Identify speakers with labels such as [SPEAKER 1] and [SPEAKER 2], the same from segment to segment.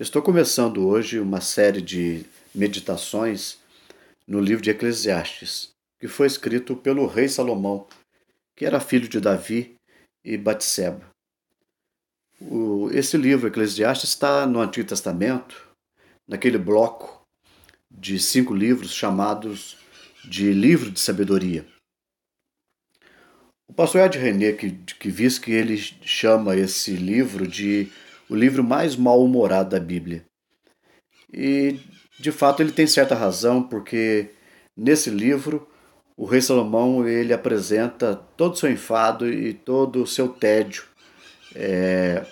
[SPEAKER 1] Estou começando hoje uma série de meditações no livro de Eclesiastes, que foi escrito pelo rei Salomão, que era filho de Davi e Batseba. esse livro, Eclesiastes, está no Antigo Testamento, naquele bloco de cinco livros chamados de Livro de Sabedoria. O pastor Ed René, que, que diz que ele chama esse livro de o livro mais mal-humorado da Bíblia. E, de fato, ele tem certa razão, porque nesse livro o rei Salomão ele apresenta todo o seu enfado e todo o seu tédio é,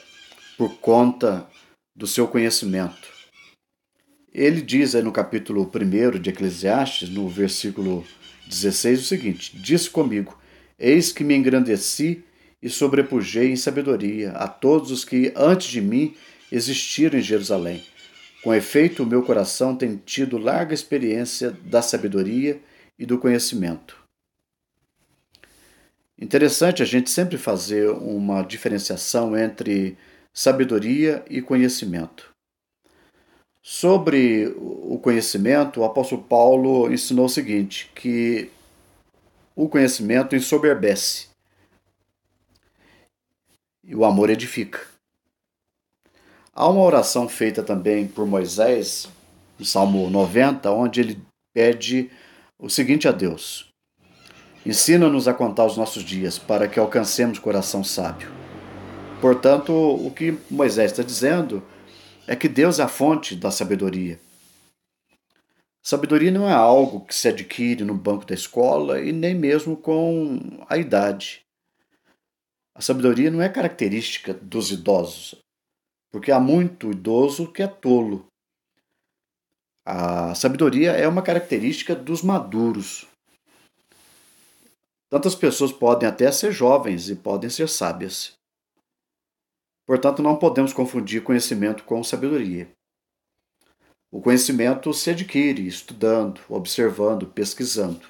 [SPEAKER 1] por conta do seu conhecimento. Ele diz aí no capítulo 1 de Eclesiastes, no versículo 16, o seguinte: Diz comigo, eis que me engrandeci e sobrepujei em sabedoria a todos os que antes de mim existiram em Jerusalém. Com efeito, o meu coração tem tido larga experiência da sabedoria e do conhecimento. Interessante a gente sempre fazer uma diferenciação entre sabedoria e conhecimento. Sobre o conhecimento, o apóstolo Paulo ensinou o seguinte: que o conhecimento ensoberbece, e o amor edifica. Há uma oração feita também por Moisés, no Salmo 90, onde ele pede o seguinte a Deus: Ensina-nos a contar os nossos dias, para que alcancemos coração sábio. Portanto, o que Moisés está dizendo é que Deus é a fonte da sabedoria. Sabedoria não é algo que se adquire no banco da escola e nem mesmo com a idade. A sabedoria não é característica dos idosos, porque há muito idoso que é tolo. A sabedoria é uma característica dos maduros. Tantas pessoas podem até ser jovens e podem ser sábias. Portanto, não podemos confundir conhecimento com sabedoria. O conhecimento se adquire estudando, observando, pesquisando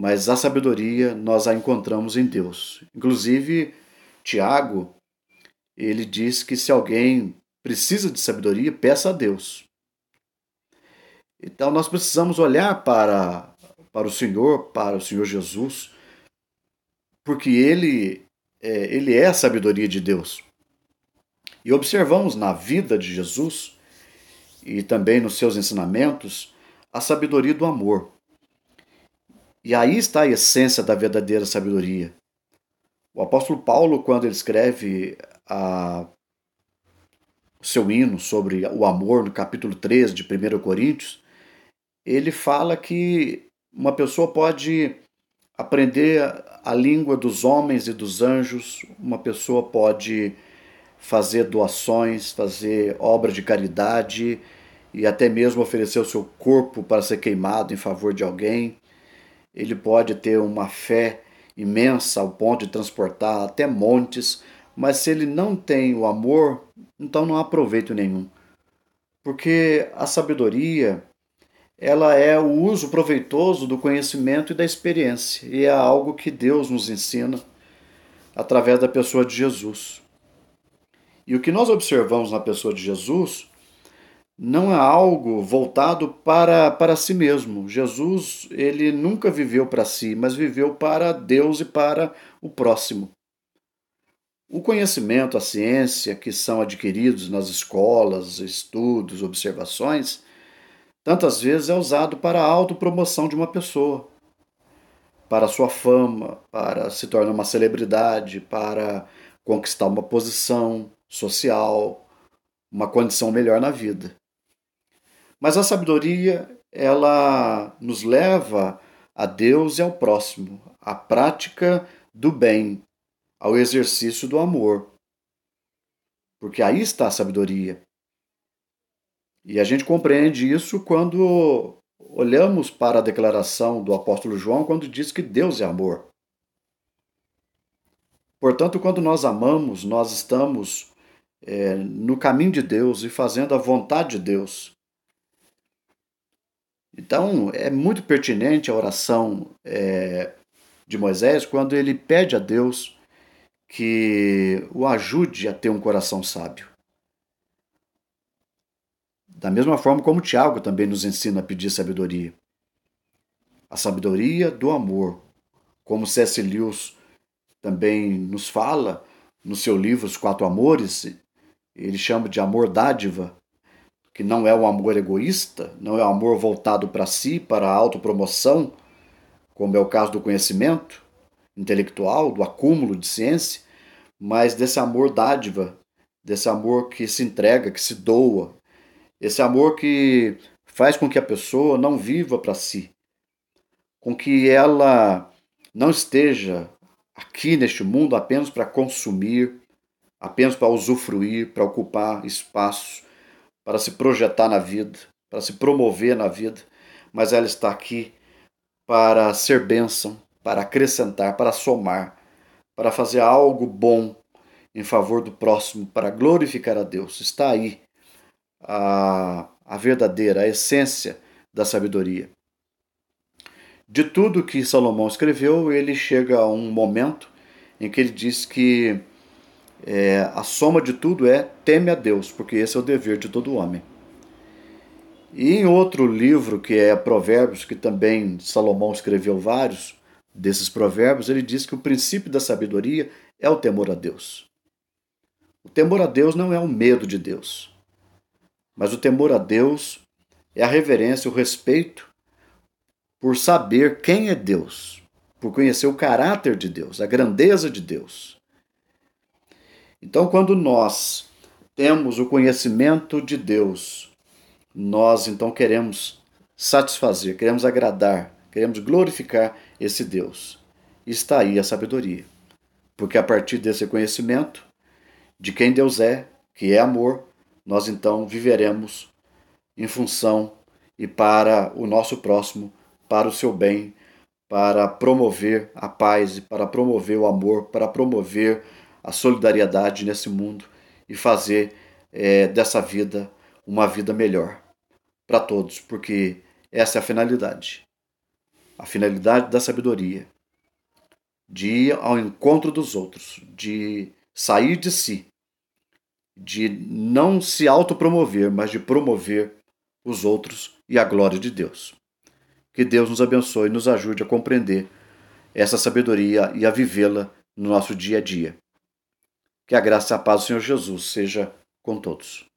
[SPEAKER 1] mas a sabedoria nós a encontramos em Deus. Inclusive, Tiago, ele diz que se alguém precisa de sabedoria, peça a Deus. Então nós precisamos olhar para, para o Senhor, para o Senhor Jesus, porque ele é, ele é a sabedoria de Deus. E observamos na vida de Jesus e também nos seus ensinamentos a sabedoria do amor. E aí está a essência da verdadeira sabedoria. O apóstolo Paulo, quando ele escreve a, o seu hino sobre o amor, no capítulo 13 de 1 Coríntios, ele fala que uma pessoa pode aprender a língua dos homens e dos anjos, uma pessoa pode fazer doações, fazer obra de caridade e até mesmo oferecer o seu corpo para ser queimado em favor de alguém ele pode ter uma fé imensa ao ponto de transportar até montes, mas se ele não tem o amor, então não há proveito nenhum. Porque a sabedoria, ela é o uso proveitoso do conhecimento e da experiência, e é algo que Deus nos ensina através da pessoa de Jesus. E o que nós observamos na pessoa de Jesus não é algo voltado para, para si mesmo. Jesus, ele nunca viveu para si, mas viveu para Deus e para o próximo. O conhecimento, a ciência que são adquiridos nas escolas, estudos, observações, tantas vezes é usado para a autopromoção de uma pessoa, para sua fama, para se tornar uma celebridade, para conquistar uma posição social, uma condição melhor na vida. Mas a sabedoria, ela nos leva a Deus e ao próximo, à prática do bem, ao exercício do amor. Porque aí está a sabedoria. E a gente compreende isso quando olhamos para a declaração do apóstolo João, quando diz que Deus é amor. Portanto, quando nós amamos, nós estamos é, no caminho de Deus e fazendo a vontade de Deus. Então, é muito pertinente a oração é, de Moisés quando ele pede a Deus que o ajude a ter um coração sábio. Da mesma forma como Tiago também nos ensina a pedir sabedoria. A sabedoria do amor, como C.S. Lewis também nos fala no seu livro Os Quatro Amores, ele chama de amor dádiva, que não é o um amor egoísta, não é o um amor voltado para si, para a autopromoção, como é o caso do conhecimento intelectual, do acúmulo de ciência, mas desse amor dádiva, desse amor que se entrega, que se doa, esse amor que faz com que a pessoa não viva para si, com que ela não esteja aqui neste mundo apenas para consumir, apenas para usufruir, para ocupar espaço, para se projetar na vida, para se promover na vida, mas ela está aqui para ser bênção, para acrescentar, para somar, para fazer algo bom em favor do próximo, para glorificar a Deus. Está aí a, a verdadeira, a essência da sabedoria. De tudo que Salomão escreveu, ele chega a um momento em que ele diz que é, a soma de tudo é teme a Deus, porque esse é o dever de todo homem. E em outro livro, que é Provérbios, que também Salomão escreveu vários desses provérbios, ele diz que o princípio da sabedoria é o temor a Deus. O temor a Deus não é o medo de Deus, mas o temor a Deus é a reverência, o respeito por saber quem é Deus, por conhecer o caráter de Deus, a grandeza de Deus. Então, quando nós temos o conhecimento de Deus, nós então queremos satisfazer, queremos agradar, queremos glorificar esse Deus. Está aí a sabedoria. Porque a partir desse conhecimento de quem Deus é, que é amor, nós então viveremos em função e para o nosso próximo, para o seu bem, para promover a paz para promover o amor, para promover a solidariedade nesse mundo e fazer é, dessa vida uma vida melhor para todos, porque essa é a finalidade. A finalidade da sabedoria, de ir ao encontro dos outros, de sair de si, de não se autopromover, mas de promover os outros e a glória de Deus. Que Deus nos abençoe e nos ajude a compreender essa sabedoria e a vivê-la no nosso dia a dia. Que a graça e a paz do Senhor Jesus seja com todos.